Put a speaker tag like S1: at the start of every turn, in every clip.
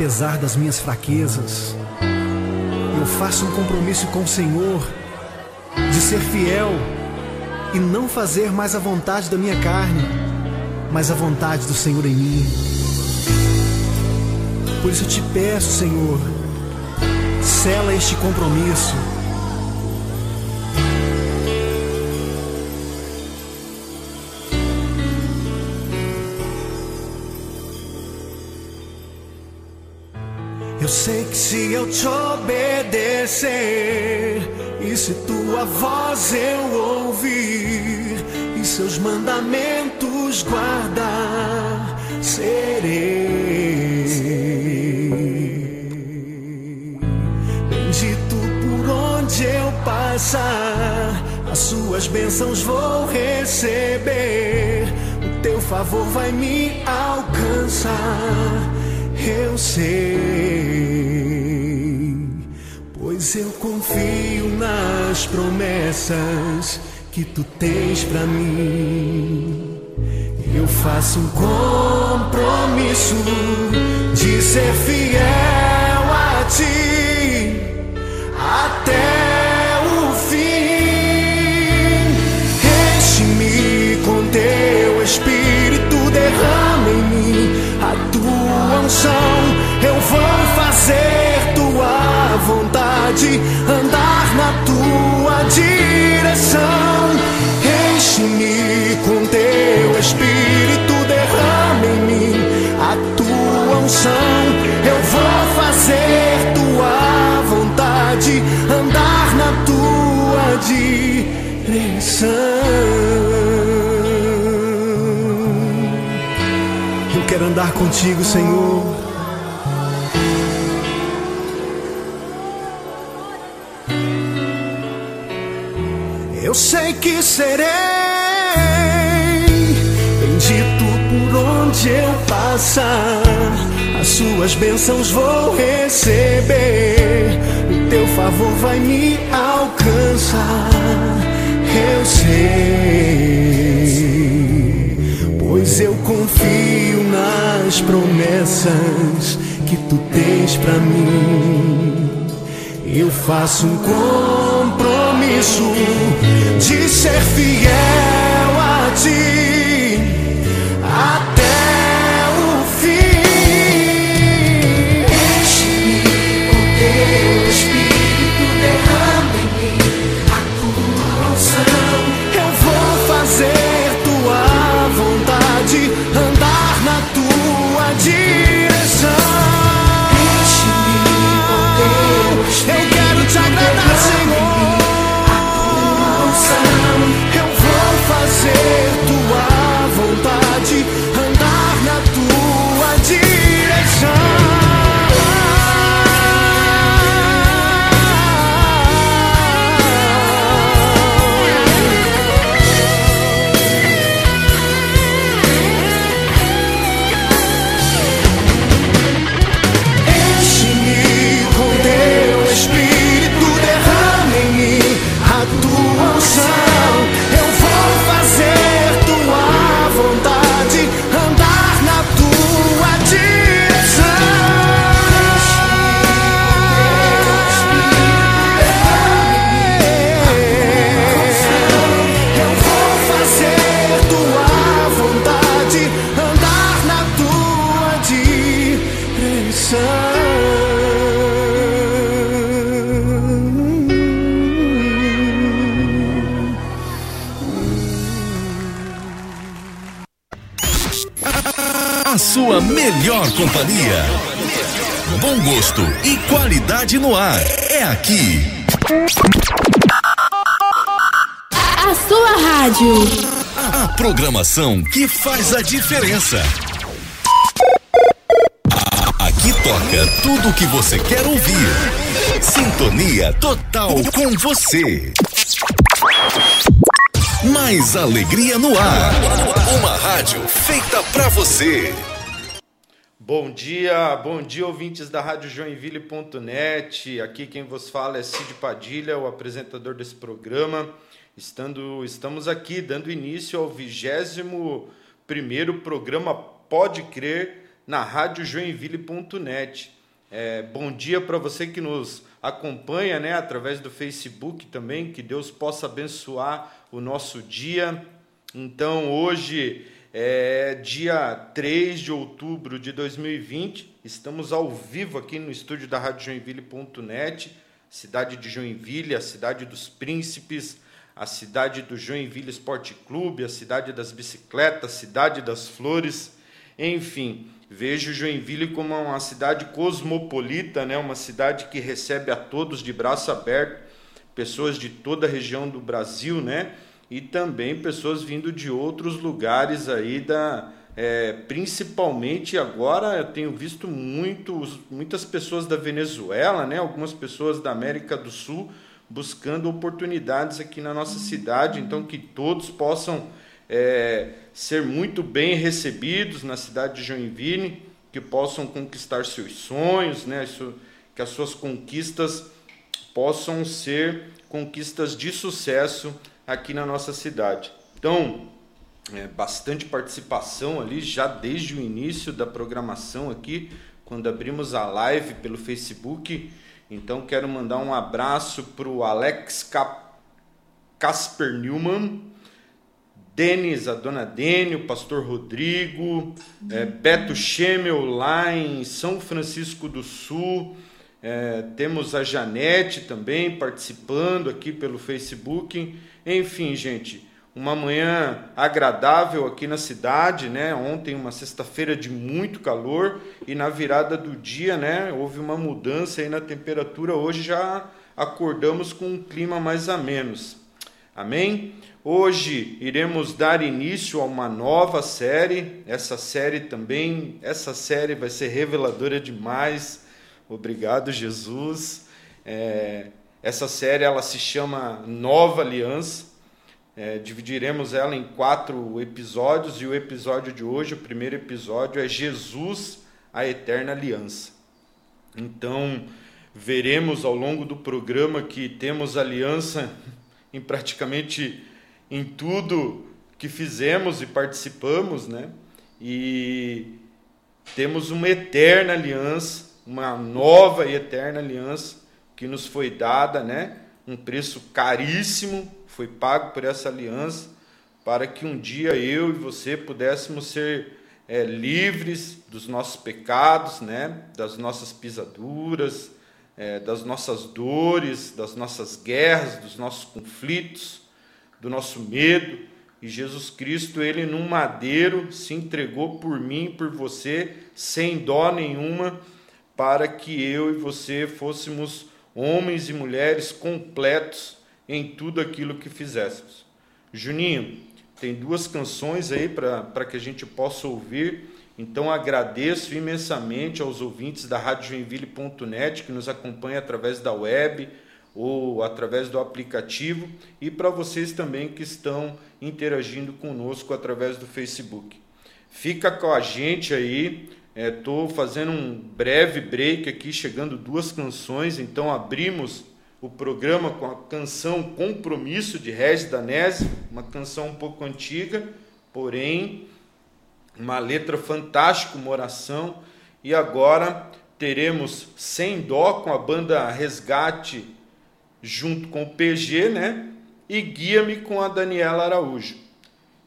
S1: apesar das minhas fraquezas. Eu faço um compromisso com o Senhor de ser fiel e não fazer mais a vontade da minha carne, mas a vontade do Senhor em mim. Por isso eu te peço, Senhor, sela este compromisso. Eu sei que se eu te obedecer, e se tua voz eu ouvir, e seus mandamentos guardar, serei bendito por onde eu passar. As suas bênçãos vou receber, o teu favor vai me alcançar. Eu sei, pois eu confio nas promessas que tu tens pra mim. Eu faço um compromisso de ser fiel a ti unção. Eu vou fazer tua vontade, andar na tua direção. Eu quero andar contigo, Senhor. Eu sei que serei bendito por onde eu passar. As suas bênçãos vou receber. O teu favor vai me alcançar. Eu sei, pois eu confio nas promessas que tu tens pra mim. Eu faço um compromisso de ser fiel a ti até
S2: companhia. Bom gosto e qualidade no ar. É aqui.
S3: A sua rádio.
S2: A programação que faz a diferença. Aqui toca tudo o que você quer ouvir. Sintonia total com você. Mais alegria no ar. Uma rádio feita pra você.
S4: Bom dia, bom dia ouvintes da Rádio Joinville.net. Aqui quem vos fala é Cid Padilha, o apresentador desse programa. Estando, estamos aqui dando início ao 21 primeiro programa Pode Crer na radiojoinville.net. É, bom dia para você que nos acompanha né, através do Facebook também, que Deus possa abençoar o nosso dia. Então, hoje é dia 3 de outubro de 2020, estamos ao vivo aqui no estúdio da Rádio Joinville.net, cidade de Joinville, a cidade dos príncipes, a cidade do Joinville Esporte Clube, a cidade das bicicletas, cidade das flores, enfim, vejo Joinville como uma cidade cosmopolita, né? uma cidade que recebe a todos de braço aberto, pessoas de toda a região do Brasil, né? E também pessoas vindo de outros lugares aí da, é, principalmente agora eu tenho visto muitos, muitas pessoas da Venezuela, né? Algumas pessoas da América do Sul buscando oportunidades aqui na nossa cidade, então que todos possam é, ser muito bem recebidos na cidade de Joinville, que possam conquistar seus sonhos, né? Isso, que as suas conquistas possam ser conquistas de sucesso aqui na nossa cidade. Então, é, bastante participação ali já desde o início da programação aqui, quando abrimos a live pelo Facebook. Então, quero mandar um abraço para o Alex Casper Newman, Denis, a dona Dene, o pastor Rodrigo, é, Beto Schemel lá em São Francisco do Sul. É, temos a Janete também participando aqui pelo Facebook. Enfim, gente, uma manhã agradável aqui na cidade, né? Ontem uma sexta-feira de muito calor e na virada do dia, né, houve uma mudança aí na temperatura. Hoje já acordamos com um clima mais a menos. Amém? Hoje iremos dar início a uma nova série. Essa série também, essa série vai ser reveladora demais. Obrigado, Jesus. É, essa série ela se chama Nova Aliança. É, dividiremos ela em quatro episódios e o episódio de hoje, o primeiro episódio, é Jesus, a Eterna Aliança. Então, veremos ao longo do programa que temos aliança em praticamente em tudo que fizemos e participamos, né? E temos uma eterna aliança, uma nova e eterna aliança que nos foi dada, né? Um preço caríssimo foi pago por essa aliança para que um dia eu e você pudéssemos ser é, livres dos nossos pecados, né? Das nossas pisaduras, é, das nossas dores, das nossas guerras, dos nossos conflitos do nosso medo. E Jesus Cristo, ele num madeiro, se entregou por mim por você, sem dó nenhuma, para que eu e você fôssemos homens e mulheres completos em tudo aquilo que fizéssemos. Juninho, tem duas canções aí para que a gente possa ouvir. Então agradeço imensamente aos ouvintes da Rádio Joinville.net que nos acompanham através da web, ou através do aplicativo e para vocês também que estão interagindo conosco através do Facebook. Fica com a gente aí. Estou é, fazendo um breve break aqui, chegando duas canções. Então abrimos o programa com a canção Compromisso de Regis Danese, uma canção um pouco antiga, porém uma letra fantástica, uma oração. E agora teremos Sem Dó com a banda Resgate junto com o PG, né? E guia-me com a Daniela Araújo.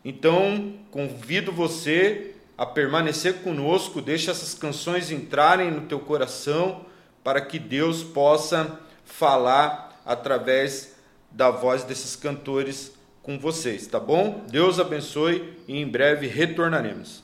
S4: Então, convido você a permanecer conosco, deixa essas canções entrarem no teu coração para que Deus possa falar através da voz desses cantores com vocês, tá bom? Deus abençoe e em breve retornaremos.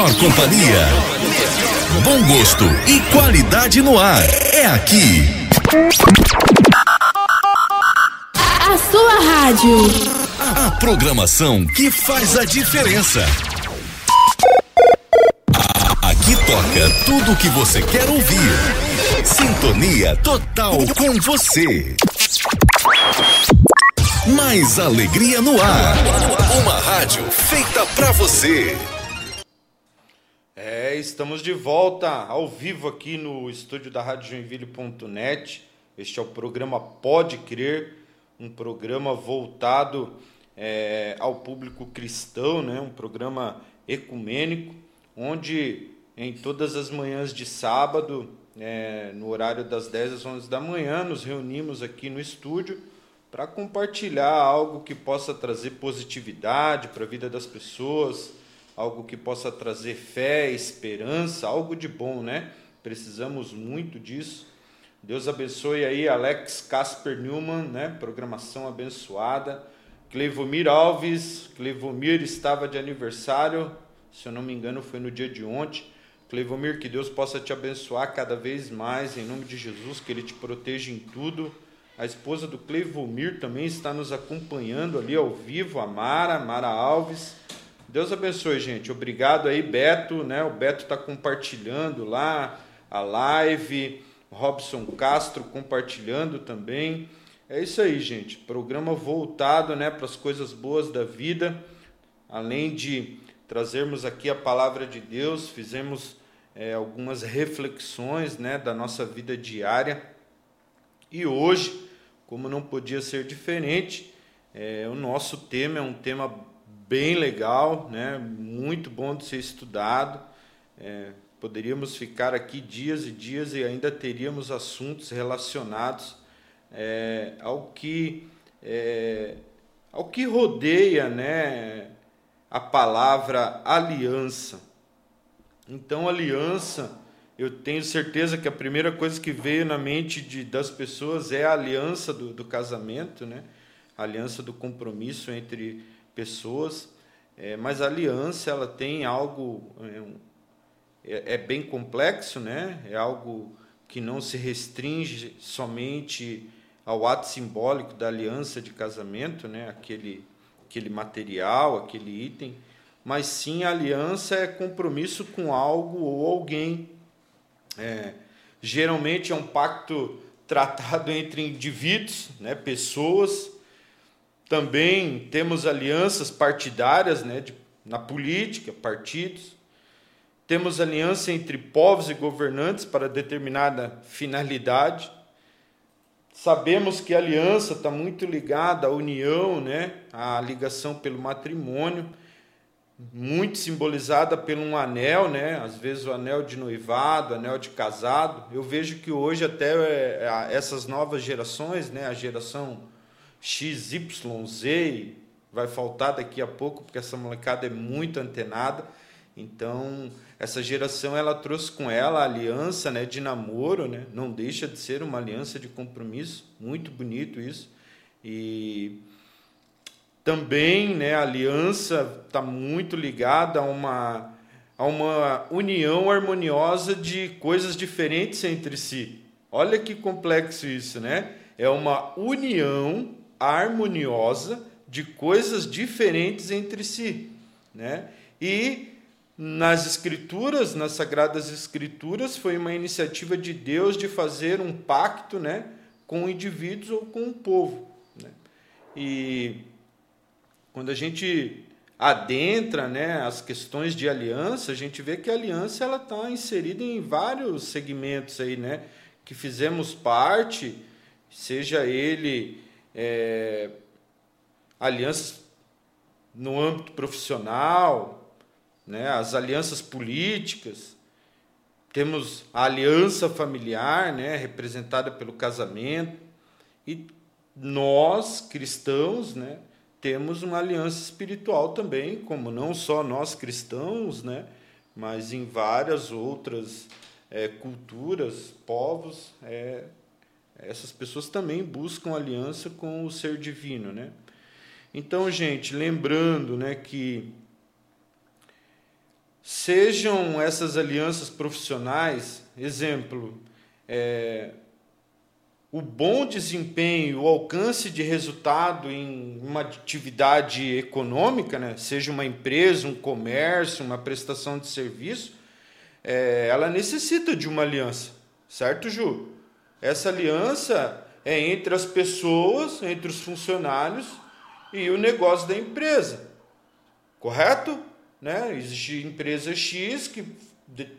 S2: Melhor companhia. Bom gosto e qualidade no ar. É aqui.
S3: A sua rádio.
S2: A programação que faz a diferença. Aqui toca tudo o que você quer ouvir. Sintonia total com você. Mais alegria no ar. Uma rádio feita pra você.
S4: Estamos de volta ao vivo aqui no estúdio da Rádio Joinville.net. Este é o programa Pode Crer, um programa voltado é, ao público cristão, né? um programa ecumênico, onde em todas as manhãs de sábado, é, no horário das 10 às 11 da manhã, nos reunimos aqui no estúdio para compartilhar algo que possa trazer positividade para a vida das pessoas, algo que possa trazer fé, esperança, algo de bom, né? Precisamos muito disso. Deus abençoe aí Alex Casper Newman, né? Programação abençoada. Cleivomir Alves, Cleivomir estava de aniversário, se eu não me engano foi no dia de ontem. Cleivomir, que Deus possa te abençoar cada vez mais, em nome de Jesus, que Ele te proteja em tudo. A esposa do Cleivomir também está nos acompanhando ali ao vivo, a Mara, Mara Alves. Deus abençoe, gente. Obrigado aí, Beto, né? O Beto está compartilhando lá a live. Robson Castro compartilhando também. É isso aí, gente. Programa voltado, né, para as coisas boas da vida. Além de trazermos aqui a palavra de Deus, fizemos é, algumas reflexões, né, da nossa vida diária. E hoje, como não podia ser diferente, é, o nosso tema é um tema bem legal, né? muito bom de ser estudado. É, poderíamos ficar aqui dias e dias e ainda teríamos assuntos relacionados é, ao que é, ao que rodeia, né, a palavra aliança. Então, aliança, eu tenho certeza que a primeira coisa que veio na mente de, das pessoas é a aliança do, do casamento, né? A aliança do compromisso entre pessoas. É, mas a aliança, ela tem algo, é, é, é bem complexo, né? É algo que não se restringe somente ao ato simbólico da aliança de casamento, né? Aquele, aquele material, aquele item, mas sim a aliança é compromisso com algo ou alguém. É, geralmente é um pacto tratado entre indivíduos, né? Pessoas. Também temos alianças partidárias, né? de- na política, partidos. Temos aliança entre povos e governantes para determinada finalidade. Sabemos que a aliança está muito ligada à união, né? à ligação pelo matrimônio. muito simbolizada por um anel, né? Às vezes o anel de noivado, anel de casado. Eu vejo que hoje até é, essas novas gerações, né? A geração X, Y, Z, vai faltar daqui a pouco porque essa molecada é muito antenada. Então, essa geração ela trouxe com ela a aliança, né, de namoro, né? Não deixa de ser uma aliança de compromisso, muito bonito isso. E também, né, a aliança está muito ligada a uma a uma união harmoniosa de coisas diferentes entre si. Olha que complexo isso, né? É uma união harmoniosa de coisas diferentes entre si, né? E nas escrituras, nas sagradas escrituras, foi uma iniciativa de Deus de fazer um pacto, né, com indivíduos ou com o povo, né? E quando a gente adentra, né, as questões de aliança, a gente vê que a aliança ela está inserida em vários segmentos aí, né, que fizemos parte, seja ele é, alianças no âmbito profissional, né, as alianças políticas, temos a aliança familiar, né, representada pelo casamento, e nós, cristãos, né, temos uma aliança espiritual também, como não só nós cristãos, né, mas em várias outras é, culturas, povos, é, essas pessoas também buscam aliança com o ser divino, né? Então, gente, lembrando, né, que Sejam essas alianças profissionais, exemplo, é, o bom desempenho, o alcance de resultado em uma atividade econômica, né, seja uma empresa, um comércio, uma prestação de serviço, é, ela necessita de uma aliança, certo, Ju? Essa aliança é entre as pessoas, entre os funcionários e o negócio da empresa, correto? Né? Existe empresa X que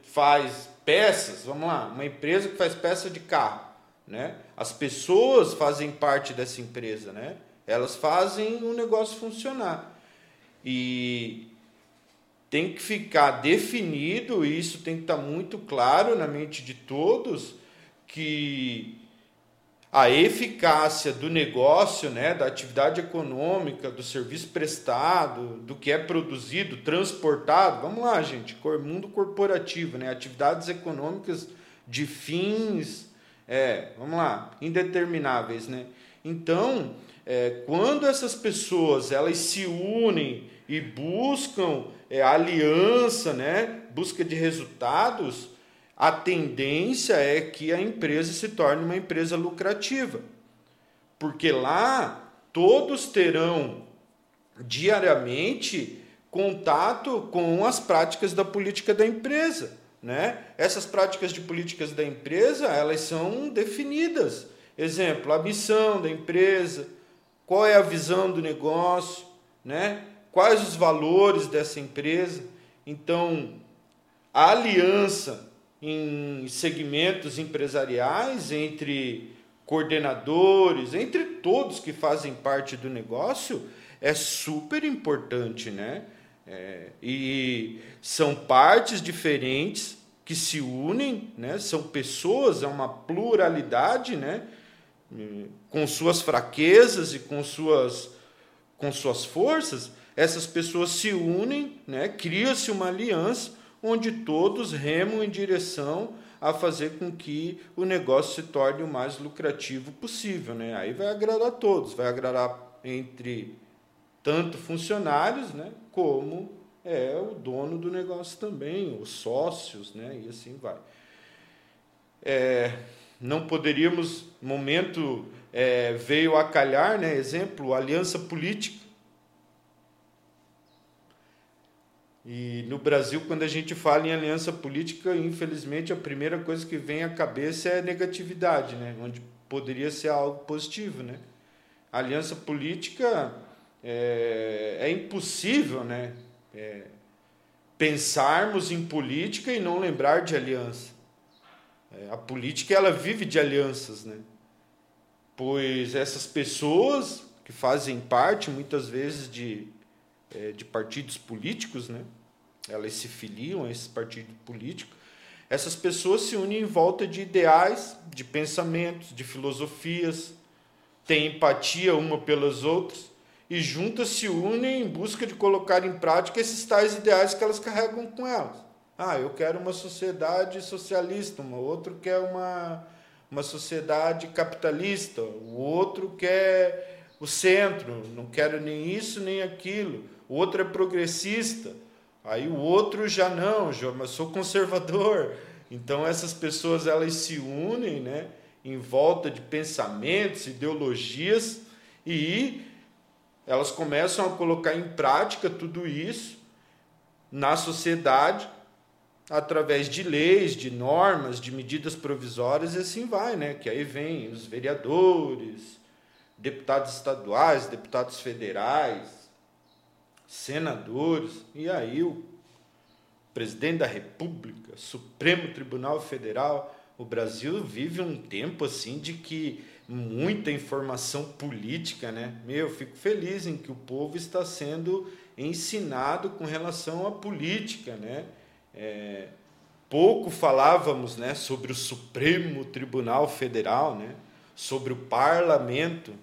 S4: faz peças, vamos lá, uma empresa que faz peça de carro. Né? As pessoas fazem parte dessa empresa, né? elas fazem o negócio funcionar. E tem que ficar definido, isso tem que estar muito claro na mente de todos, que a eficácia do negócio, né, da atividade econômica, do serviço prestado, do que é produzido, transportado. Vamos lá, gente, mundo corporativo, né, atividades econômicas de fins, é, vamos lá, indetermináveis, né? Então, é, quando essas pessoas elas se unem e buscam é, aliança, né, busca de resultados, a tendência é que a empresa se torne uma empresa lucrativa. Porque lá todos terão diariamente contato com as práticas da política da empresa, né? Essas práticas de políticas da empresa, elas são definidas. Exemplo, a missão da empresa, qual é a visão do negócio, né? Quais os valores dessa empresa? Então, a aliança em segmentos empresariais, entre coordenadores, entre todos que fazem parte do negócio, é super importante, né? É, e são partes diferentes que se unem, né? São pessoas, é uma pluralidade, né? Com suas fraquezas e com suas com suas forças, essas pessoas se unem, né? Cria-se uma aliança onde todos remam em direção a fazer com que o negócio se torne o mais lucrativo possível. Né? Aí vai agradar todos, vai agradar entre tanto funcionários né, como é o dono do negócio também, os sócios, né, e assim vai. É, não poderíamos, momento é, veio a calhar, né, exemplo, aliança política E no Brasil, quando a gente fala em aliança política, infelizmente a primeira coisa que vem à cabeça é negatividade, né? onde poderia ser algo positivo. Né? A aliança política é, é impossível né? É, pensarmos em política e não lembrar de aliança. É, a política ela vive de alianças, né? pois essas pessoas que fazem parte muitas vezes de eh, de partidos políticos, né? Elas se filiam a esses partidos políticos. Essas pessoas se unem em volta de ideais, de pensamentos, de filosofias, têm empatia uma pelas outras e juntas se unem em busca de colocar em prática esses tais ideais que elas carregam com elas. Ah, eu quero uma sociedade socialista, o outro quer uma, uma sociedade capitalista, o outro quer o centro, não quero nem isso nem aquilo. O outro é progressista, aí o outro já não, já, mas sou conservador. Então essas pessoas elas se unem, né, em volta de pensamentos, ideologias e elas começam a colocar em prática tudo isso na sociedade através de leis, de normas, de medidas provisórias e assim vai, né? Que aí vem os vereadores, deputados estaduais, deputados federais, senadores e aí o presidente da República, Supremo Tribunal Federal, o Brasil vive um tempo assim de que muita informação política, né? Meu, fico feliz em que o povo está sendo ensinado com relação à política, né? É, pouco falávamos, né, sobre o Supremo Tribunal Federal, né? Sobre o Parlamento.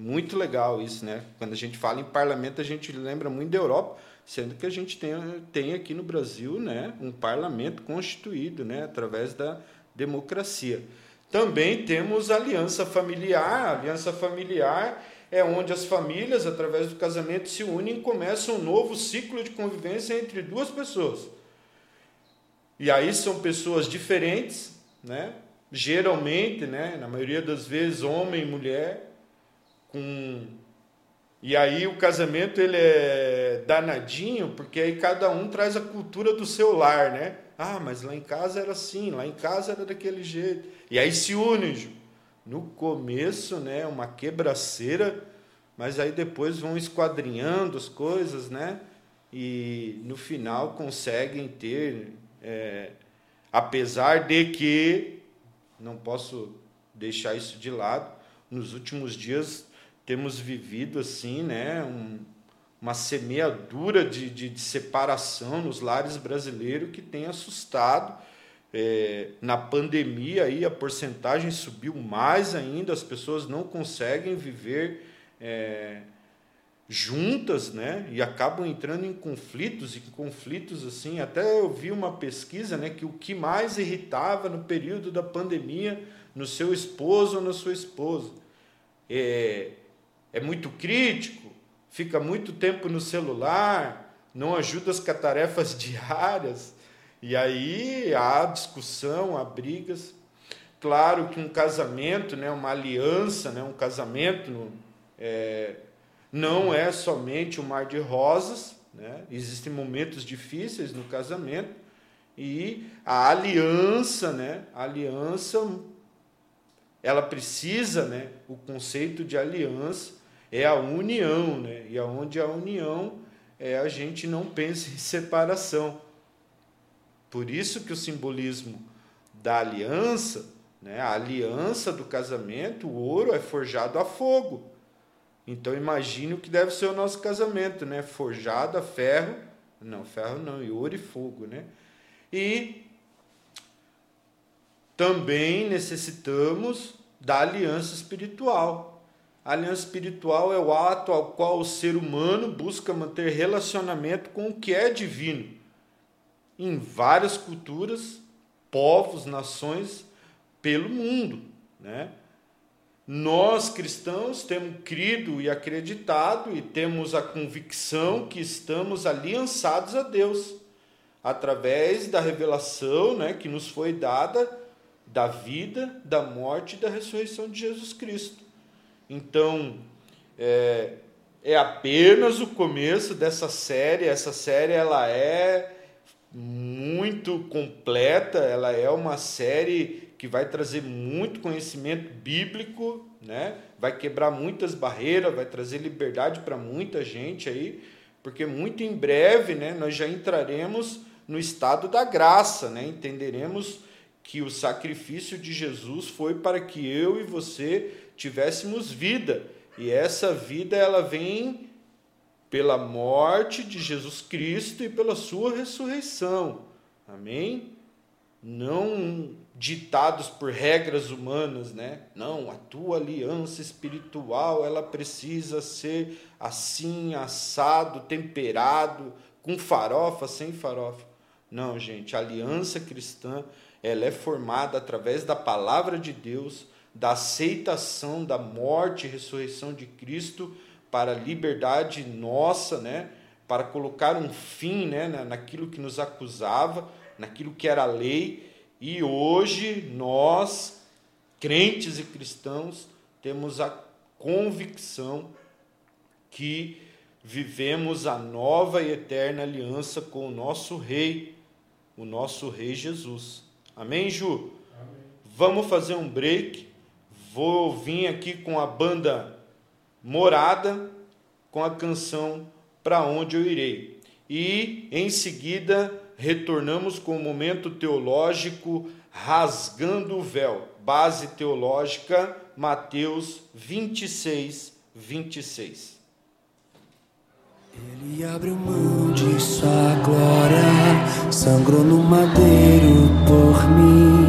S4: Muito legal isso, né? Quando a gente fala em parlamento, a gente lembra muito da Europa, sendo que a gente tem, tem aqui no Brasil, né, um parlamento constituído, né, através da democracia. Também temos aliança familiar. A aliança familiar é onde as famílias, através do casamento, se unem e começam um novo ciclo de convivência entre duas pessoas. E aí são pessoas diferentes, né? geralmente, né? na maioria das vezes, homem e mulher, com e aí o casamento ele é danadinho, porque aí cada um traz a cultura do seu lar, né? Ah, mas lá em casa era assim, lá em casa era daquele jeito. E aí se unem. No começo, né, uma quebraceira, mas aí depois vão esquadrinhando as coisas, né? E no final conseguem ter, é, apesar de que, não posso deixar isso de lado, nos últimos dias temos vivido assim, né, um, uma semeadura de, de, de, separação nos lares brasileiros que tem assustado. É, na pandemia aí a porcentagem subiu mais ainda, as pessoas não conseguem viver é, juntas, né? E acabam entrando em conflitos e conflitos assim. Até eu vi uma pesquisa, né, que o que mais irritava no período da pandemia no seu esposo ou na sua esposa é, é muito crítico, fica muito tempo no celular, não ajuda as tarefas diárias, e aí há discussão, há brigas. Claro que um casamento, né, uma aliança, né, um casamento é, não é somente um mar de rosas, né? existem momentos difíceis no casamento, e a aliança, né, a aliança, ela precisa, né, o conceito de aliança, é a união, né? E aonde a união é a gente não pensa em separação. Por isso que o simbolismo da aliança, né? A aliança do casamento, o ouro é forjado a fogo. Então imagine o que deve ser o nosso casamento, né? Forjado a ferro, não, ferro não, e ouro e fogo, né? E também necessitamos da aliança espiritual. A aliança espiritual é o ato ao qual o ser humano busca manter relacionamento com o que é divino. Em várias culturas, povos, nações pelo mundo, né? Nós cristãos temos crido e acreditado e temos a convicção que estamos aliançados a Deus através da revelação, né, que nos foi dada da vida, da morte e da ressurreição de Jesus Cristo. Então, é, é apenas o começo dessa série. Essa série ela é muito completa, ela é uma série que vai trazer muito conhecimento bíblico, né? Vai quebrar muitas barreiras, vai trazer liberdade para muita gente aí, porque muito em breve, né, nós já entraremos no estado da graça, né? Entenderemos que o sacrifício de Jesus foi para que eu e você tivéssemos vida. E essa vida ela vem pela morte de Jesus Cristo e pela sua ressurreição. Amém? Não ditados por regras humanas, né? Não, a tua aliança espiritual, ela precisa ser assim, assado, temperado, com farofa, sem farofa. Não, gente, a aliança cristã, ela é formada através da palavra de Deus, da aceitação da morte e ressurreição de Cristo para a liberdade nossa, né? Para colocar um fim, né, naquilo que nos acusava, naquilo que era lei e hoje nós, crentes e cristãos, temos a convicção que vivemos a nova e eterna aliança com o nosso Rei, o nosso Rei Jesus. Amém, Ju? Amém. Vamos fazer um break. Vou vir aqui com a banda Morada, com a canção Para Onde Eu Irei. E em seguida retornamos com o momento teológico Rasgando o Véu, base teológica, Mateus 26, 26.
S1: Ele abriu mão de sua glória, sangrou no madeiro por mim,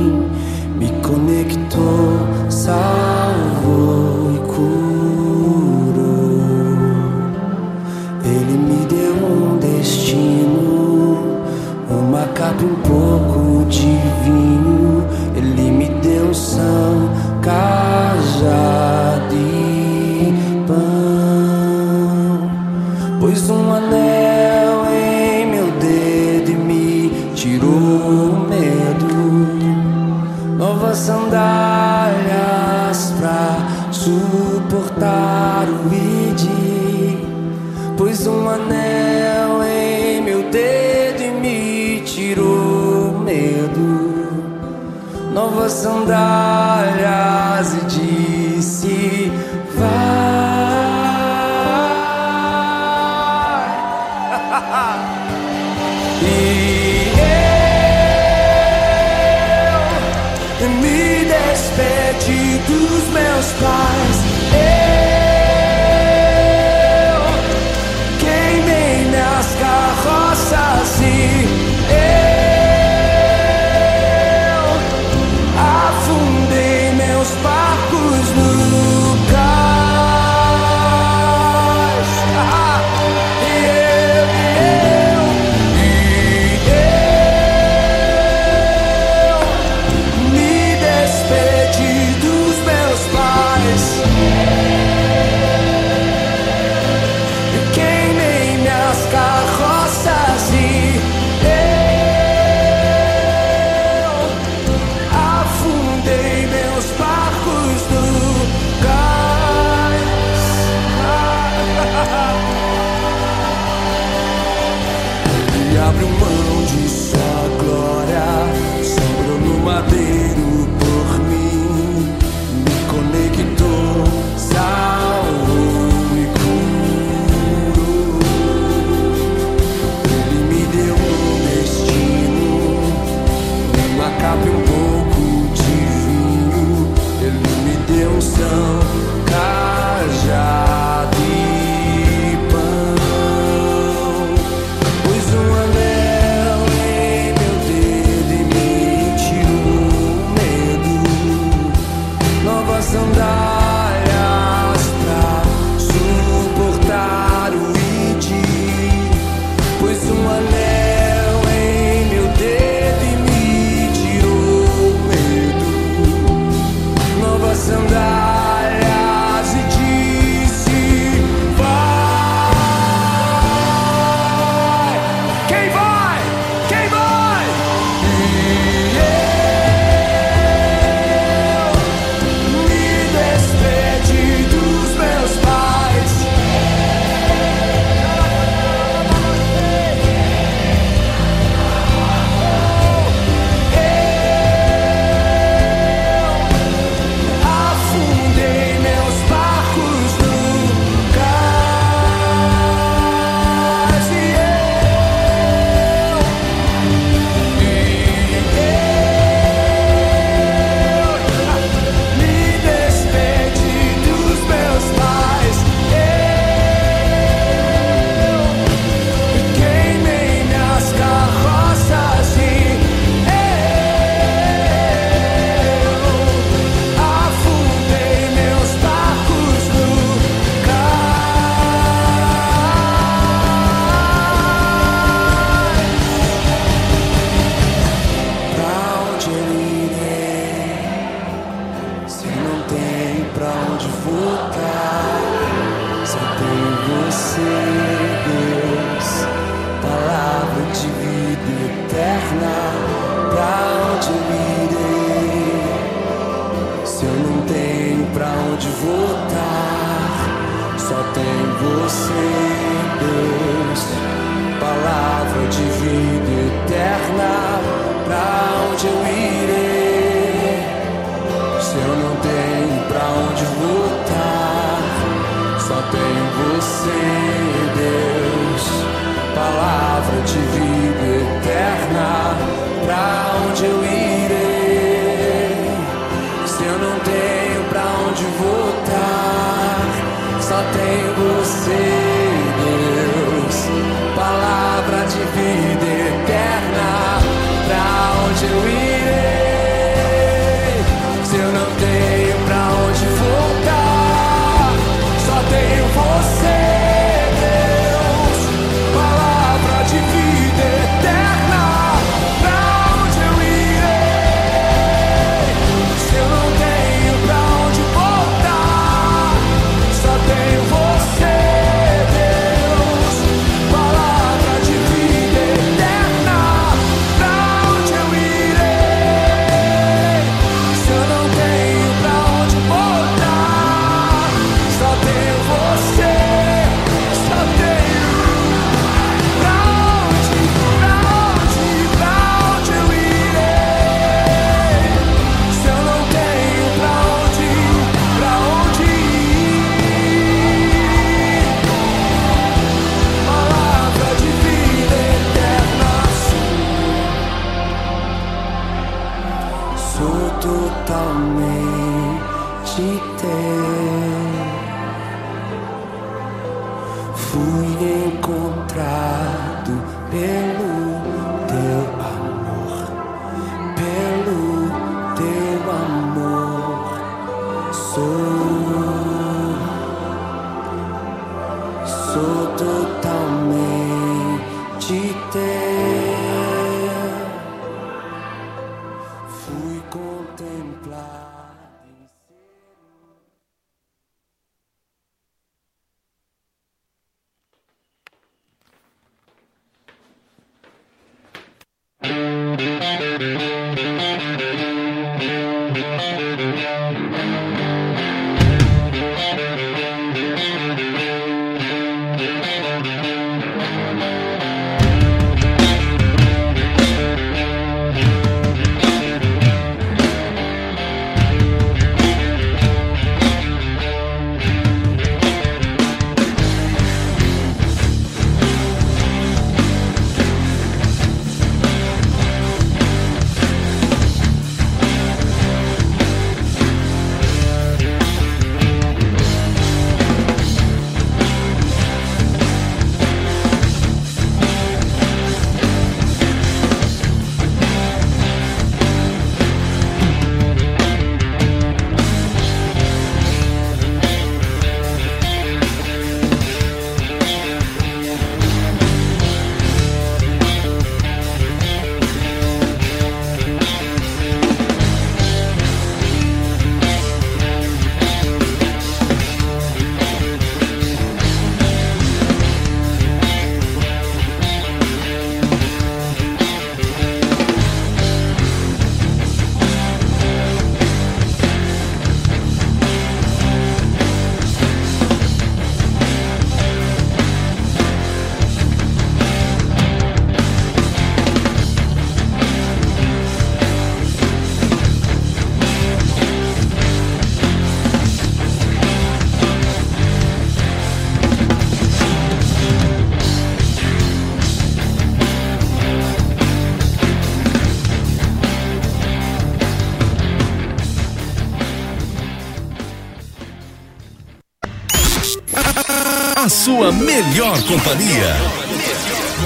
S2: melhor companhia.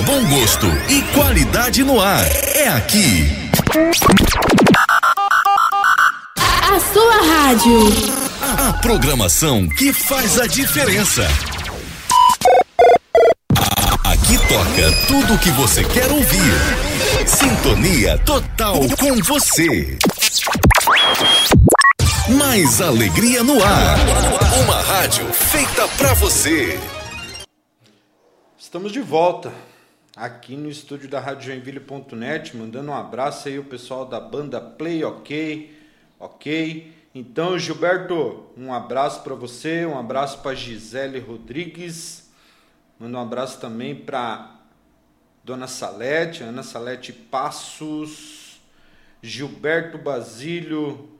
S2: Bom gosto e qualidade no ar. É aqui.
S3: A, sua rádio.
S2: A, programação que faz a diferença. Aqui toca tudo o que você quer ouvir. Sintonia total com você. Mais alegria no ar. Uma rádio feita pra você.
S4: Estamos de volta aqui no estúdio da Rádio Joinville.net, mandando um abraço aí o pessoal da banda Play OK, OK. Então, Gilberto, um abraço para você, um abraço para Gisele Rodrigues. Manda um abraço também para Dona Salete, Ana Salete Passos, Gilberto Basílio.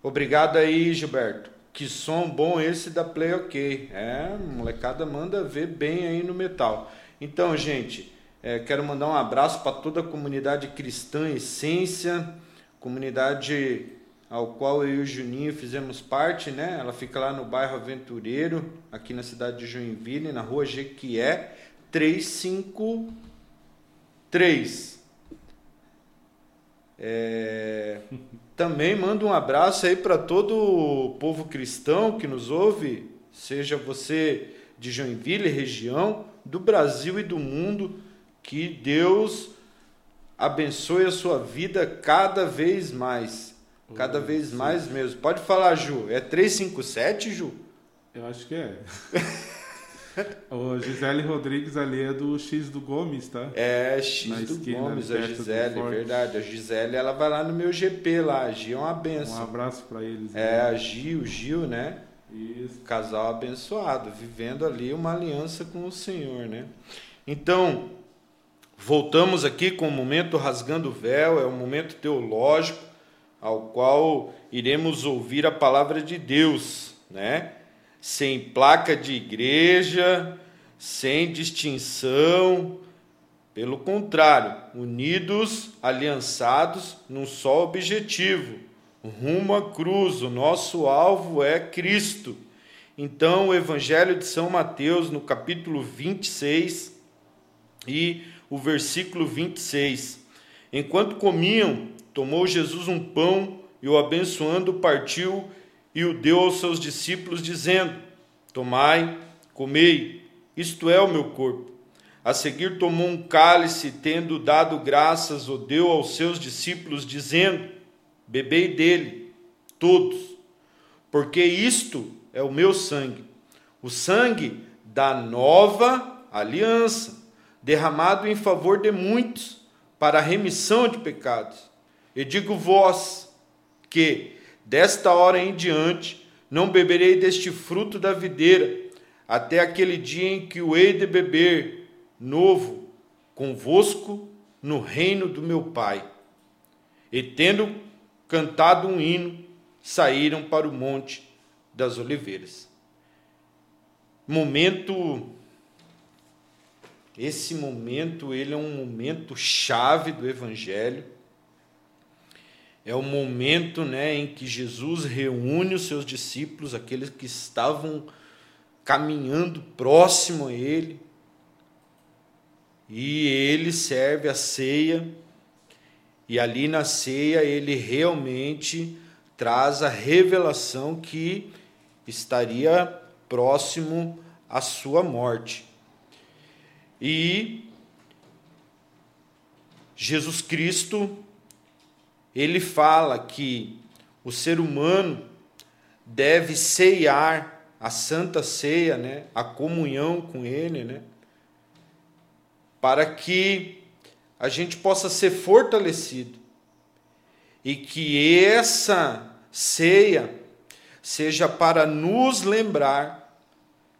S4: Obrigado aí, Gilberto. Que som bom esse da Play OK. É, molecada manda ver bem aí no metal. Então, gente, é, quero mandar um abraço para toda a comunidade cristã Essência, comunidade ao qual eu e o Juninho fizemos parte, né? Ela fica lá no bairro Aventureiro, aqui na cidade de Joinville, na rua Jequié, 353. É... Também mando um abraço aí para todo o povo cristão que nos ouve, seja você de Joinville, região, do Brasil e do mundo, que Deus abençoe a sua vida cada vez mais. Cada vez mais mesmo. Pode falar, Ju. É 357, Ju?
S5: Eu acho que é. o Gisele Rodrigues ali é do X do Gomes, tá?
S4: É, X
S5: Na
S4: do
S5: esquina,
S4: Gomes, a Gisele, é verdade. A Gisele, ela vai lá no meu GP lá. A Gi é uma
S5: Um
S4: benção.
S5: abraço pra eles.
S4: É,
S5: né?
S4: a Gi, o Gil, né?
S5: Isso.
S4: Casal abençoado, vivendo ali uma aliança com o Senhor, né? Então, voltamos aqui com o momento rasgando o véu, é um momento teológico ao qual iremos ouvir a palavra de Deus, né? Sem placa de igreja, sem distinção, pelo contrário, unidos, aliançados num só objetivo, rumo à cruz. O nosso alvo é Cristo. Então, o Evangelho de São Mateus, no capítulo 26 e o versículo 26. Enquanto comiam, tomou Jesus um pão e o abençoando, partiu e o deu aos seus discípulos, dizendo: Tomai, comei, isto é o meu corpo. A seguir tomou um cálice, tendo dado graças, o deu aos seus discípulos, dizendo: Bebei dele, todos, porque isto é o meu sangue, o sangue da nova aliança, derramado em favor de muitos, para a remissão de pecados. E digo vós que, desta hora em diante, não beberei deste fruto da videira, até aquele dia em que o hei de beber novo convosco no reino do meu Pai. E tendo cantado um hino, saíram para o monte das oliveiras. Momento esse momento, ele é um momento chave do evangelho. É o momento, né, em que Jesus reúne os seus discípulos, aqueles que estavam caminhando próximo a ele. E ele serve a ceia, e ali na ceia ele realmente traz a revelação que estaria próximo à sua morte. E Jesus Cristo, ele fala que o ser humano deve ceiar a santa ceia, né, a comunhão com ele, né, para que a gente possa ser fortalecido e que essa ceia seja para nos lembrar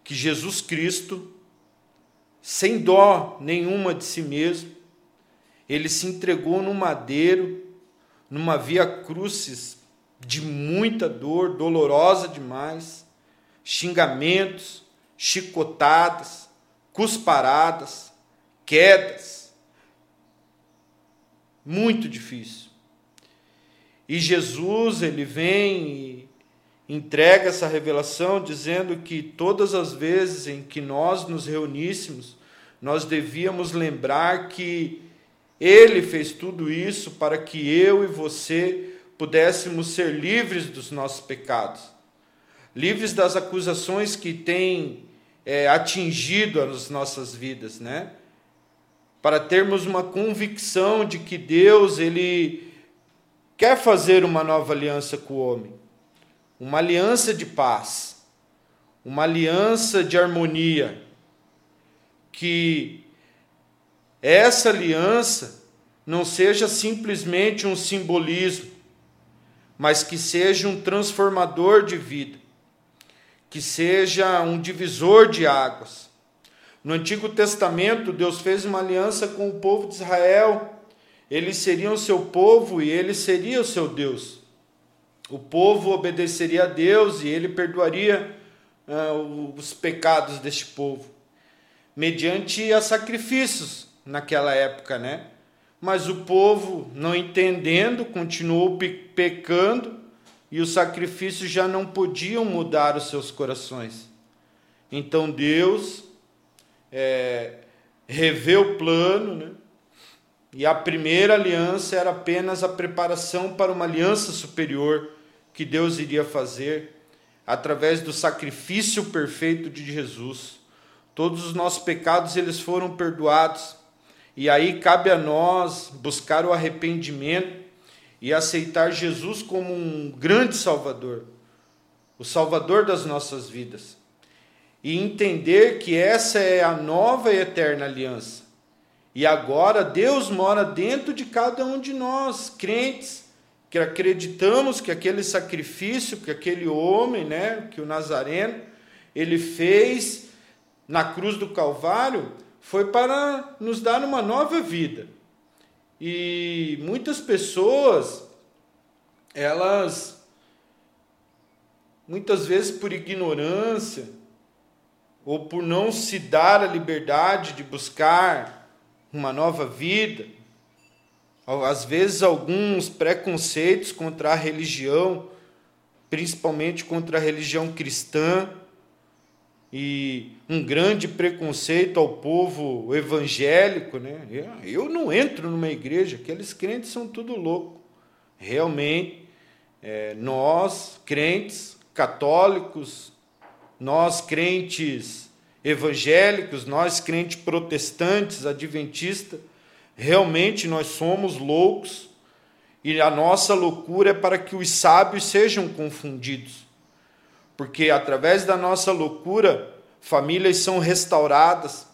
S4: que Jesus Cristo, sem dó nenhuma de si mesmo, ele se entregou no madeiro, numa via crucis de muita dor, dolorosa demais, xingamentos, chicotadas, cusparadas, quedas. Muito difícil. E Jesus, ele vem e entrega essa revelação dizendo que todas as vezes em que nós nos reuníssemos, nós devíamos lembrar que ele fez tudo isso para que eu e você pudéssemos ser livres dos nossos pecados, livres das acusações que têm é, atingido as nossas vidas, né? Para termos uma convicção de que Deus ele quer fazer uma nova aliança com o homem, uma aliança de paz, uma aliança de harmonia, que essa aliança não seja simplesmente um simbolismo, mas que seja um transformador de vida, que seja um divisor de águas. No Antigo Testamento, Deus fez uma aliança com o povo de Israel. Eles seriam o seu povo e ele seria o seu Deus. O povo obedeceria a Deus e ele perdoaria uh, os pecados deste povo, mediante a sacrifícios naquela época, né? Mas o povo, não entendendo, continuou pecando e os sacrifícios já não podiam mudar os seus corações. Então Deus é, revê o plano, né? E a primeira aliança era apenas a preparação para uma aliança superior que Deus iria fazer através do sacrifício perfeito de Jesus. Todos os nossos pecados eles foram perdoados. E aí cabe a nós buscar o arrependimento e aceitar Jesus como um grande Salvador, o Salvador das nossas vidas. E entender que essa é a nova e eterna aliança. E agora Deus mora dentro de cada um de nós, crentes, que acreditamos que aquele sacrifício que aquele homem, né, que o Nazareno, ele fez na cruz do Calvário, foi para nos dar uma nova vida. E muitas pessoas, elas, muitas vezes por ignorância, ou por não se dar a liberdade de buscar uma nova vida, às vezes alguns preconceitos contra a religião, principalmente contra a religião cristã, e um grande preconceito ao povo evangélico, né? Eu não entro numa igreja, aqueles crentes são tudo louco. Realmente, é, nós crentes católicos, nós crentes evangélicos, nós crentes protestantes, adventistas, Realmente nós somos loucos e a nossa loucura é para que os sábios sejam confundidos. Porque através da nossa loucura, famílias são restauradas.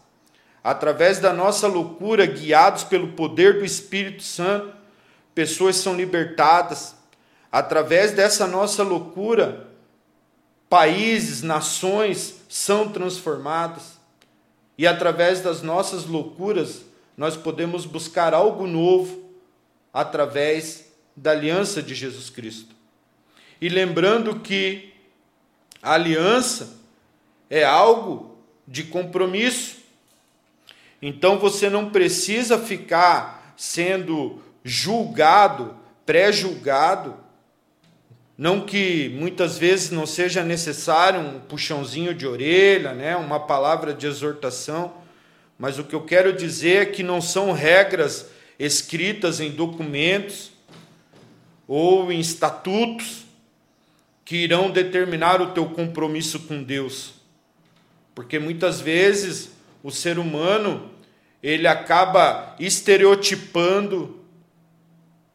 S4: Através da nossa loucura, guiados pelo poder do Espírito Santo, pessoas são libertadas. Através dessa nossa loucura, países, nações são transformadas. E através das nossas loucuras, nós podemos buscar algo novo através da aliança de Jesus Cristo. E lembrando que a aliança é algo de compromisso. Então você não precisa ficar sendo julgado, pré-julgado. Não que muitas vezes não seja necessário um puxãozinho de orelha, né, uma palavra de exortação mas o que eu quero dizer é que não são regras escritas em documentos ou em estatutos que irão determinar o teu compromisso com Deus. Porque muitas vezes o ser humano ele acaba estereotipando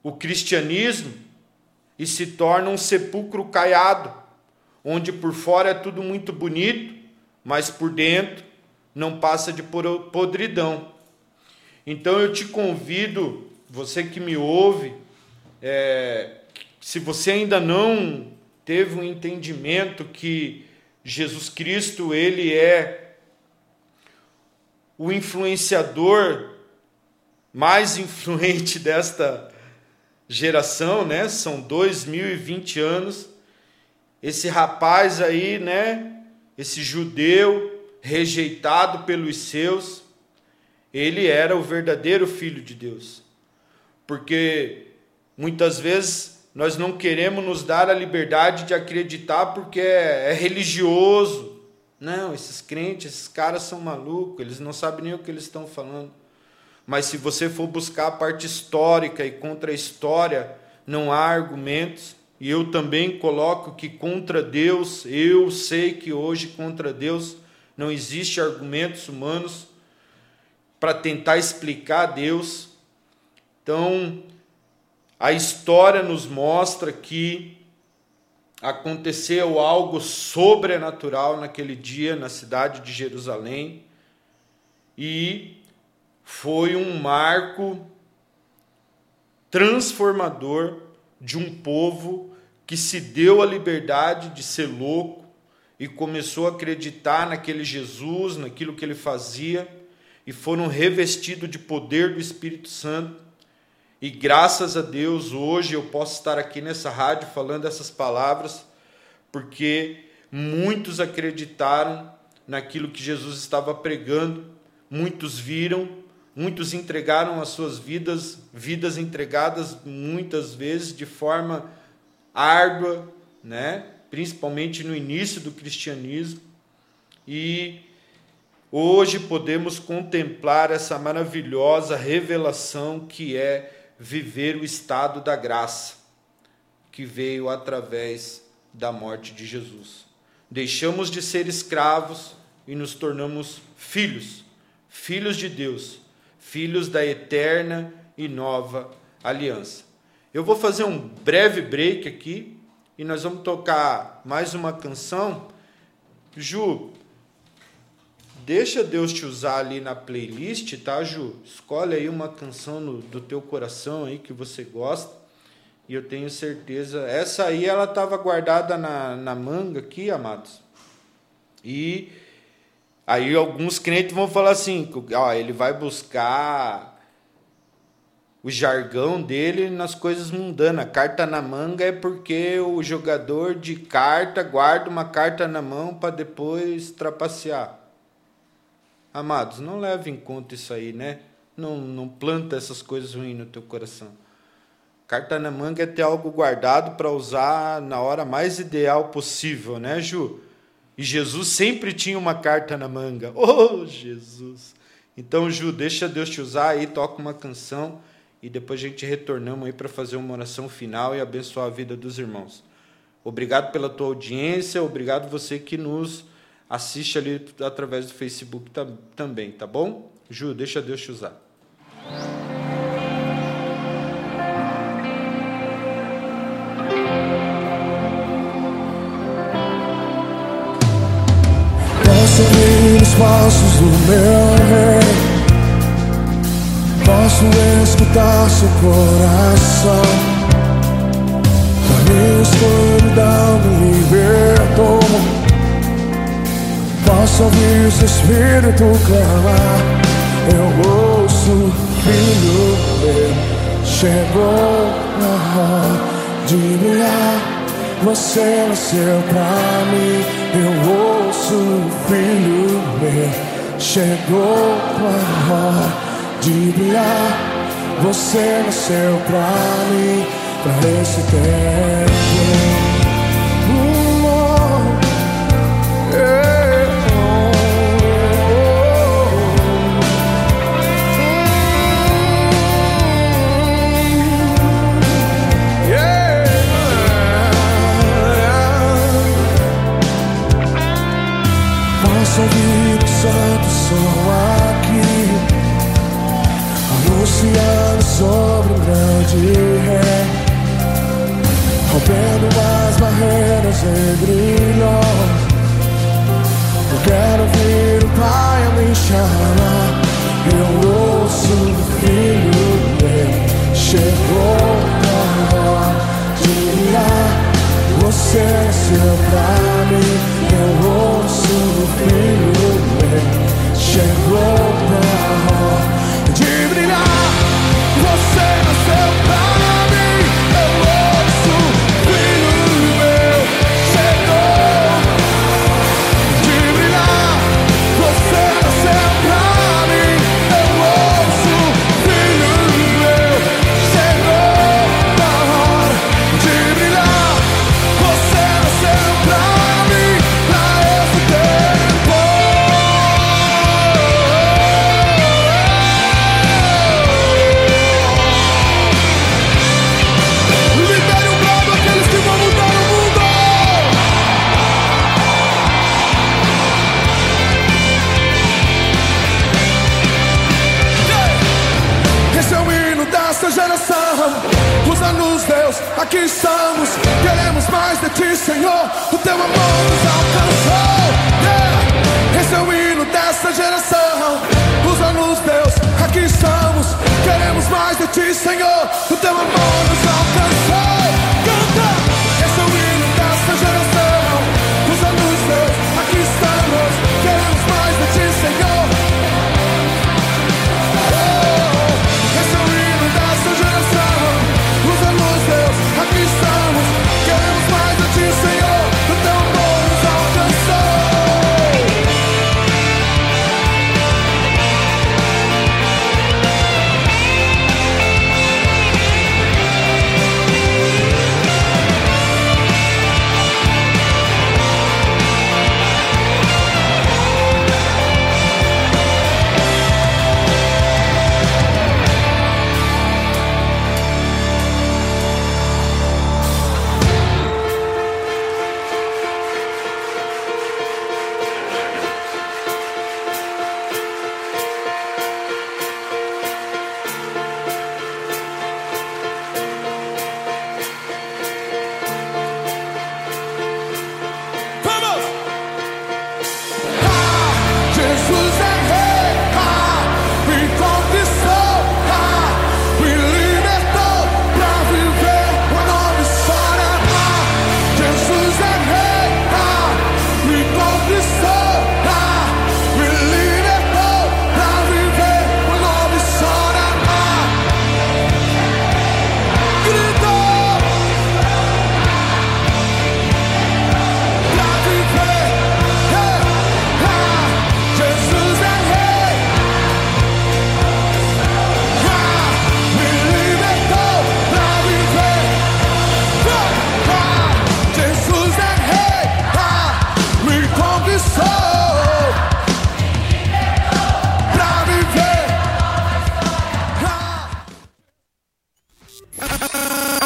S4: o cristianismo e se torna um sepulcro caiado, onde por fora é tudo muito bonito, mas por dentro não passa de podridão. Então eu te convido, você que me ouve, é, se você ainda não teve um entendimento que Jesus Cristo ele é o influenciador mais influente desta geração, né? São 2020 anos. Esse rapaz aí, né? Esse judeu rejeitado pelos seus, ele era o verdadeiro filho de Deus. Porque muitas vezes nós não queremos nos dar a liberdade de acreditar porque é, é religioso. Não, esses crentes, esses caras são malucos, eles não sabem nem o que eles estão falando. Mas se você for buscar a parte histórica e contra a história, não há argumentos. E eu também coloco que contra Deus, eu sei que hoje contra Deus não existe argumentos humanos para tentar explicar Deus. Então, a história nos mostra que aconteceu algo sobrenatural naquele dia na cidade de Jerusalém e foi um marco transformador de um povo que se deu a liberdade de ser louco e começou a acreditar naquele Jesus, naquilo que ele fazia, e foram revestidos de poder do Espírito Santo. E graças a Deus, hoje eu posso estar aqui nessa rádio falando essas palavras, porque muitos acreditaram naquilo que Jesus estava pregando, muitos viram, muitos entregaram as suas vidas, vidas entregadas muitas vezes de forma árdua, né? principalmente no início do cristianismo. E hoje podemos contemplar essa maravilhosa revelação que é viver o estado da graça, que veio através da morte de Jesus. Deixamos de ser escravos e nos tornamos filhos, filhos de Deus, filhos da eterna e nova aliança. Eu vou fazer um breve break aqui e nós vamos tocar mais uma canção. Ju, deixa Deus te usar ali na playlist, tá, Ju? Escolhe aí uma canção no, do teu coração aí que você gosta. E eu tenho certeza. Essa aí ela estava guardada na, na manga aqui, amados. E aí alguns crentes vão falar assim: ó, ele vai buscar o jargão dele nas coisas mundanas. Carta na manga é porque o jogador de carta guarda uma carta na mão para depois trapacear. Amados, não leve em conta isso aí, né? Não, não planta essas coisas ruins no teu coração. Carta na manga é ter algo guardado para usar na hora mais ideal possível, né, Ju? E Jesus sempre tinha uma carta na manga. Oh, Jesus! Então, Ju, deixa Deus te usar aí, toca uma canção e depois a gente retornamos aí para fazer uma oração final e abençoar a vida dos irmãos. Obrigado pela tua audiência, obrigado você que nos assiste ali através do Facebook tam, também, tá bom? Ju, deixa Deus te usar.
S1: Posso ouvir os passos do meu rei Posso escutar seu coração Da minha escuridão me libertou Posso ouvir seu espírito clamar Eu ouço, filho meu Chegou a hora de brilhar você nasceu pra mim, eu ouço, filho meu. Chegou a hora de brilhar. Você nasceu pra mim, pra esse tempo.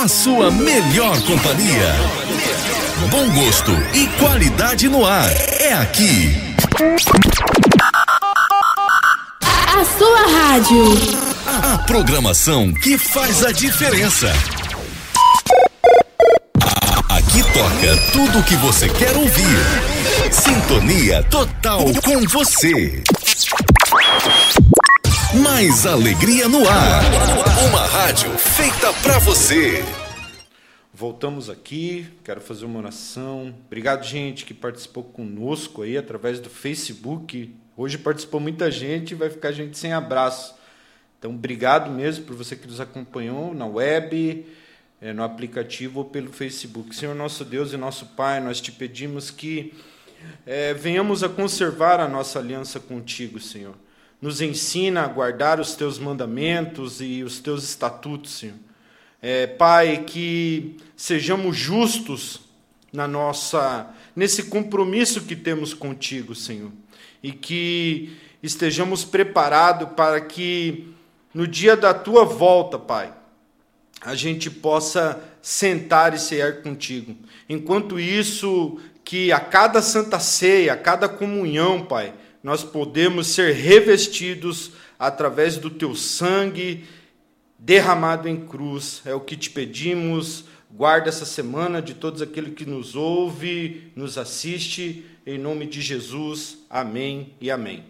S1: A
S2: sua melhor companhia. Bom gosto e qualidade no ar. É aqui.
S3: A sua rádio.
S2: A programação que faz a diferença. Aqui toca tudo o que você quer ouvir. Sintonia total com você. Mais alegria no ar. Uma rádio feita pra você.
S4: Voltamos aqui, quero fazer uma oração. Obrigado, gente, que participou conosco aí através do Facebook. Hoje participou muita gente vai ficar gente sem abraço. Então, obrigado mesmo por você que nos acompanhou na web, eh, no aplicativo ou pelo Facebook. Senhor nosso Deus e nosso Pai, nós te pedimos que eh, venhamos a conservar a nossa aliança contigo, Senhor. Nos ensina a guardar os teus mandamentos e os teus estatutos, Senhor. É, pai, que sejamos justos na nossa nesse compromisso que temos contigo, Senhor, e que estejamos preparados para que no dia da tua volta, Pai, a gente possa sentar e cear contigo. Enquanto isso, que a cada santa ceia, a cada comunhão, Pai, nós podemos ser revestidos através do teu sangue derramado em cruz. É o que te pedimos. Guarda essa semana de todos aqueles que nos ouve, nos assiste, em nome de Jesus. Amém e amém.